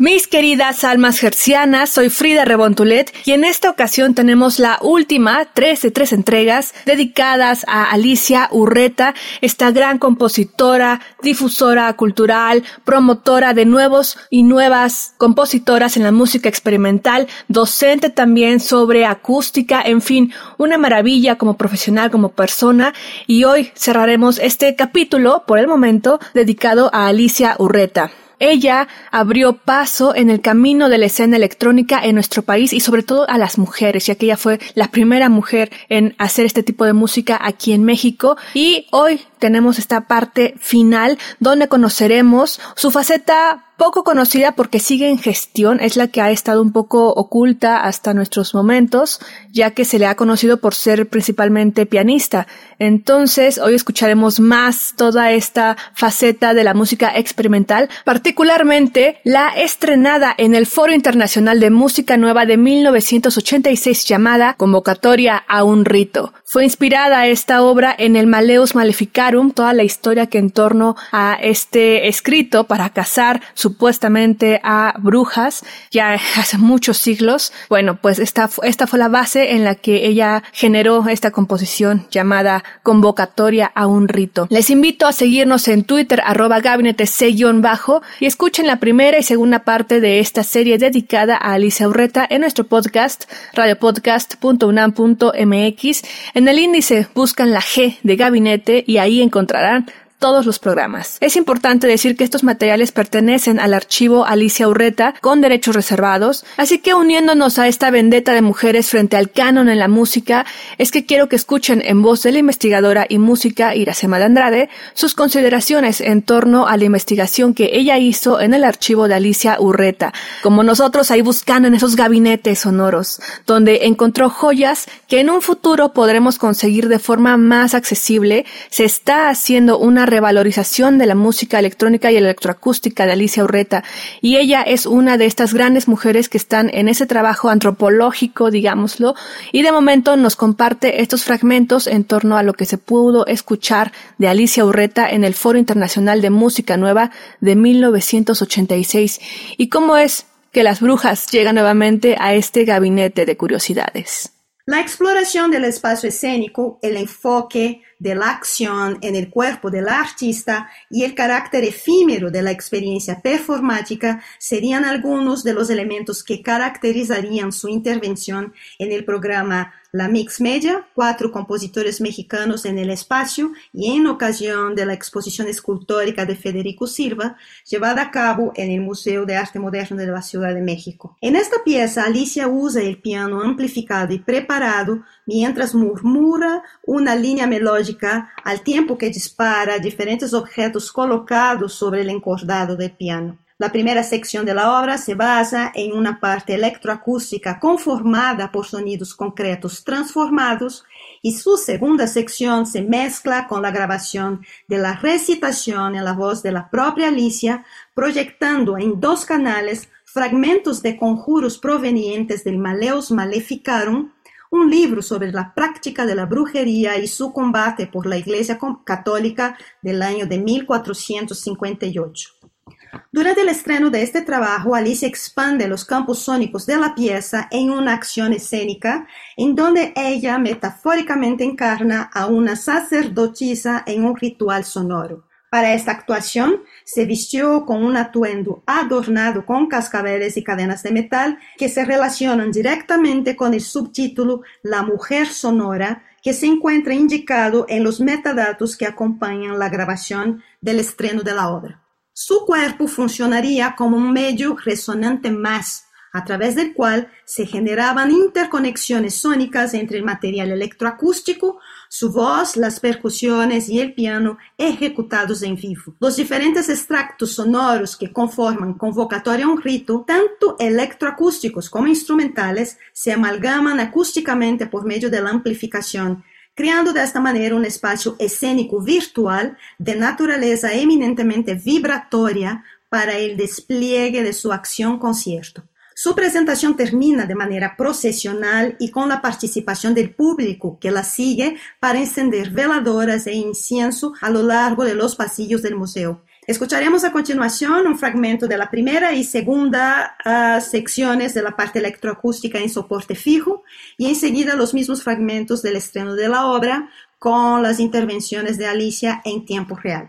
Mis queridas almas gercianas, soy Frida Rebontulet y en esta ocasión tenemos la última, tres de tres entregas dedicadas a Alicia Urreta, esta gran compositora, difusora cultural, promotora de nuevos y nuevas compositoras en la música experimental, docente también sobre acústica, en fin, una maravilla como profesional, como persona y hoy cerraremos este capítulo, por el momento, dedicado a Alicia Urreta. Ella abrió paso en el camino de la escena electrónica en nuestro país y sobre todo a las mujeres, ya que ella fue la primera mujer en hacer este tipo de música aquí en México. Y hoy tenemos esta parte final donde conoceremos su faceta poco conocida porque sigue en gestión, es la que ha estado un poco oculta hasta nuestros momentos, ya que se le ha conocido por ser principalmente pianista. Entonces, hoy escucharemos más toda esta faceta de la música experimental, particularmente la estrenada en el Foro Internacional de Música Nueva de 1986 llamada Convocatoria a un rito. Fue inspirada esta obra en el Maleus Maleficarum, toda la historia que en torno a este escrito para cazar supuestamente a brujas ya hace muchos siglos. Bueno, pues esta, esta fue la base en la que ella generó esta composición llamada Convocatoria a un rito. Les invito a seguirnos en Twitter arroba gabinete bajo y escuchen la primera y segunda parte de esta serie dedicada a Alicia Urreta en nuestro podcast radiopodcast.unam.mx. En el índice buscan la G de gabinete y ahí encontrarán todos los programas. Es importante decir que estos materiales pertenecen al archivo Alicia Urreta con derechos reservados, así que uniéndonos a esta vendetta de mujeres frente al canon en la música, es que quiero que escuchen en voz de la investigadora y música Iracema de Andrade sus consideraciones en torno a la investigación que ella hizo en el archivo de Alicia Urreta, como nosotros ahí buscando en esos gabinetes sonoros, donde encontró joyas que en un futuro podremos conseguir de forma más accesible, se está haciendo una revalorización de la música electrónica y electroacústica de Alicia Urreta, y ella es una de estas grandes mujeres que están en ese trabajo antropológico, digámoslo, y de momento nos comparte estos fragmentos en torno a lo que se pudo escuchar de Alicia Urreta en el Foro Internacional de Música Nueva de 1986, y cómo es que las brujas llegan nuevamente a este gabinete de curiosidades. La exploración del espacio escénico, el enfoque de la acción en el cuerpo del artista y el carácter efímero de la experiencia performática serían algunos de los elementos que caracterizarían su intervención en el programa La Mix Media, cuatro compositores mexicanos en el espacio y en ocasión de la exposición escultórica de Federico Silva, llevada a cabo en el Museo de Arte Moderno de la Ciudad de México. En esta pieza, Alicia usa el piano amplificado y preparado mientras murmura una línea melódica al tiempo que dispara diferentes objetos colocados sobre el encordado del piano. La primera sección de la obra se basa en una parte electroacústica conformada por sonidos concretos transformados y su segunda sección se mezcla con la grabación de la recitación en la voz de la propia Alicia, proyectando en dos canales fragmentos de conjuros provenientes del Maleus Maleficarum, un libro sobre la práctica de la brujería y su combate por la Iglesia Católica del año de 1458. Durante el estreno de este trabajo, Alicia expande los campos sónicos de la pieza en una acción escénica en donde ella metafóricamente encarna a una sacerdotisa en un ritual sonoro. Para esta actuación se vistió con un atuendo adornado con cascabeles y cadenas de metal que se relacionan directamente con el subtítulo La mujer sonora que se encuentra indicado en los metadatos que acompañan la grabación del estreno de la obra. Su cuerpo funcionaría como un medio resonante más, a través del cual se generaban interconexiones sónicas entre el material electroacústico, su voz, las percusiones y el piano ejecutados en vivo. Los diferentes extractos sonoros que conforman convocatoria a un rito, tanto electroacústicos como instrumentales, se amalgaman acústicamente por medio de la amplificación, creando de esta manera un espacio escénico virtual de naturaleza eminentemente vibratoria para el despliegue de su acción concierto. Su presentación termina de manera procesional y con la participación del público que la sigue para encender veladoras e incienso a lo largo de los pasillos del museo. Escucharemos a continuación un fragmento de la primera y segunda uh, secciones de la parte electroacústica en soporte fijo y enseguida los mismos fragmentos del estreno de la obra con las intervenciones de Alicia en tiempo real.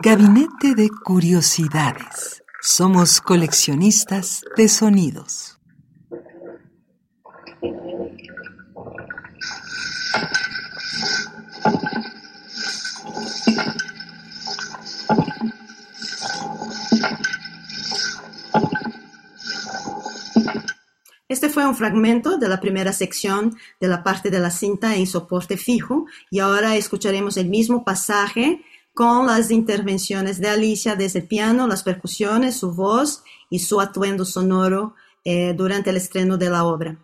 Gabinete de Curiosidades. Somos coleccionistas de sonidos. Este fue un fragmento de la primera sección de la parte de la cinta en soporte fijo y ahora escucharemos el mismo pasaje con las intervenciones de Alicia desde el piano, las percusiones, su voz y su atuendo sonoro eh, durante el estreno de la obra.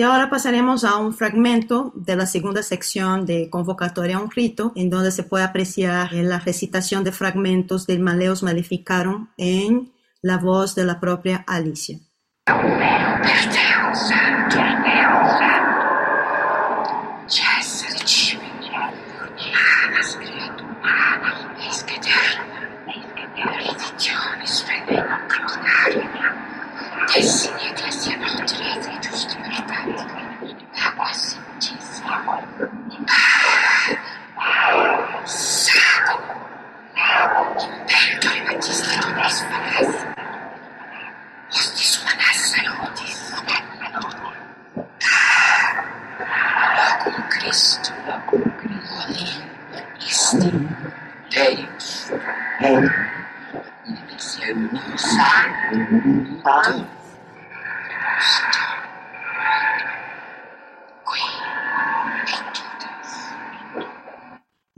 Y ahora pasaremos a un fragmento de la segunda sección de Convocatoria a un rito, en donde se puede apreciar la recitación de fragmentos del Maleus Maleficarum en la voz de la propia Alicia.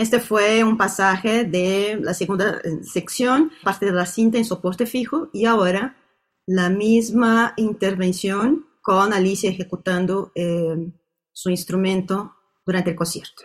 Este fue un pasaje de la segunda eh, sección, parte de la cinta en soporte fijo, y ahora la misma intervención con Alicia ejecutando eh, su instrumento durante el concierto.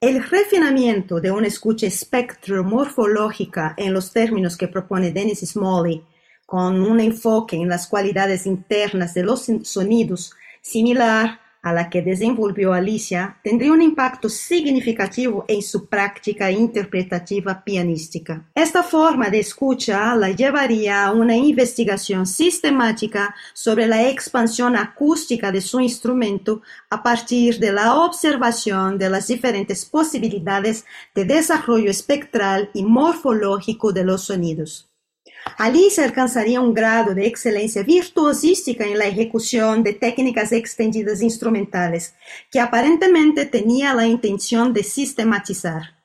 El refinamiento de una escucha espectromorfológica en los términos que propone Dennis Smalley, con un enfoque en las cualidades internas de los sonidos similar a la que desenvolvió Alicia, tendría un impacto significativo en su práctica interpretativa pianística. Esta forma de escucha la llevaría a una investigación sistemática sobre la expansión acústica de su instrumento a partir de la observación de las diferentes posibilidades de desarrollo espectral y morfológico de los sonidos. Alice alcanzaría un grado de excelencia virtuosística en la ejecución de técnicas extendidas instrumentales, que aparentemente tenía la intención de sistematizar.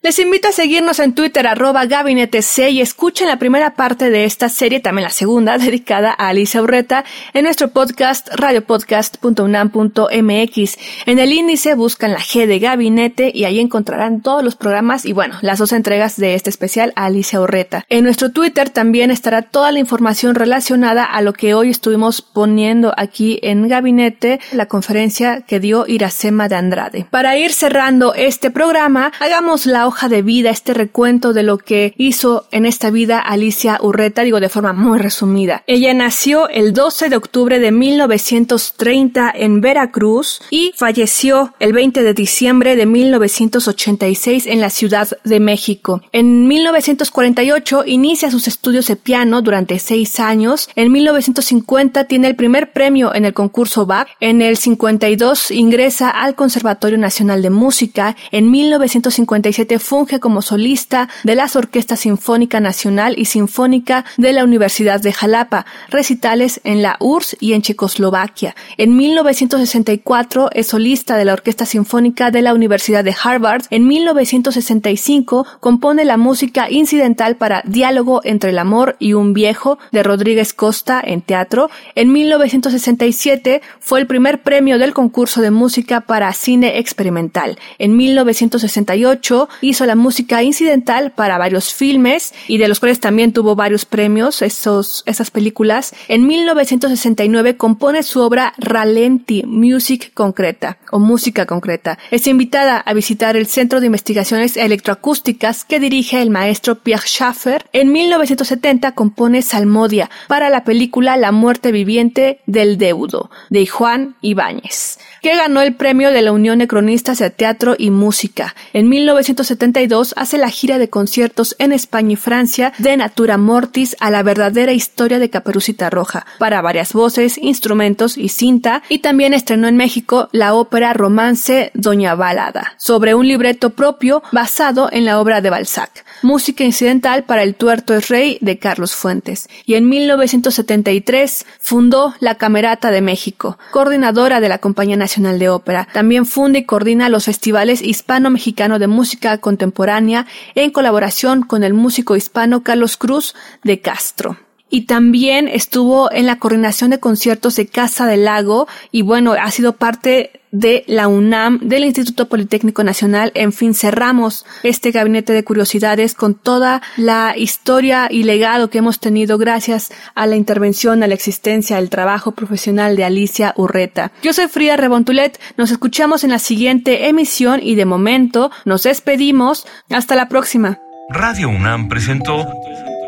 Les invito a seguirnos en Twitter arroba gabinete C y escuchen la primera parte de esta serie, también la segunda, dedicada a Alicia Urreta, en nuestro podcast radiopodcast.unam.mx. En el índice buscan la G de gabinete y ahí encontrarán todos los programas y bueno, las dos entregas de este especial a Alicia Urreta. En nuestro Twitter también estará toda la información relacionada a lo que hoy estuvimos poniendo aquí en gabinete, la conferencia que dio Iracema de Andrade. Para ir cerrando este programa, hagamos la hoja de vida, este recuento de lo que hizo en esta vida Alicia Urreta, digo de forma muy resumida. Ella nació el 12 de octubre de 1930 en Veracruz y falleció el 20 de diciembre de 1986 en la Ciudad de México. En 1948 inicia sus estudios de piano durante seis años. En 1950 tiene el primer premio en el concurso Bach. En el 52 ingresa al Conservatorio Nacional de Música. En 1957 funge como solista de las Orquestas Sinfónica Nacional y Sinfónica de la Universidad de Jalapa, recitales en la URSS y en Checoslovaquia. En 1964 es solista de la Orquesta Sinfónica de la Universidad de Harvard. En 1965 compone la música incidental para Diálogo entre el amor y un viejo de Rodríguez Costa en teatro. En 1967 fue el primer premio del concurso de música para cine experimental. En 1968 hizo la música incidental para varios filmes y de los cuales también tuvo varios premios esos, esas películas. En 1969 compone su obra Ralenti, Music Concreta o Música Concreta. Es invitada a visitar el Centro de Investigaciones Electroacústicas que dirige el maestro Pierre Schaffer. En 1970 compone Salmodia para la película La muerte viviente del deudo de Juan Ibáñez, que ganó el premio de la Unión de Cronistas de Teatro y Música. En 1970 1972 hace la gira de conciertos en España y Francia de Natura Mortis a la verdadera historia de Caperucita Roja, para varias voces, instrumentos y cinta, y también estrenó en México la ópera Romance Doña Balada, sobre un libreto propio basado en la obra de Balzac, música incidental para El tuerto es rey de Carlos Fuentes, y en 1973 fundó la Camerata de México, coordinadora de la Compañía Nacional de Ópera. También funda y coordina los festivales hispano-mexicano de música contemporánea en colaboración con el músico hispano Carlos Cruz de Castro y también estuvo en la coordinación de conciertos de Casa del Lago y bueno, ha sido parte de la UNAM, del Instituto Politécnico Nacional, en fin, cerramos este gabinete de curiosidades con toda la historia y legado que hemos tenido gracias a la intervención, a la existencia, al trabajo profesional de Alicia Urreta. Yo soy Frida Rebontulet, nos escuchamos en la siguiente emisión y de momento nos despedimos. Hasta la próxima. Radio UNAM presentó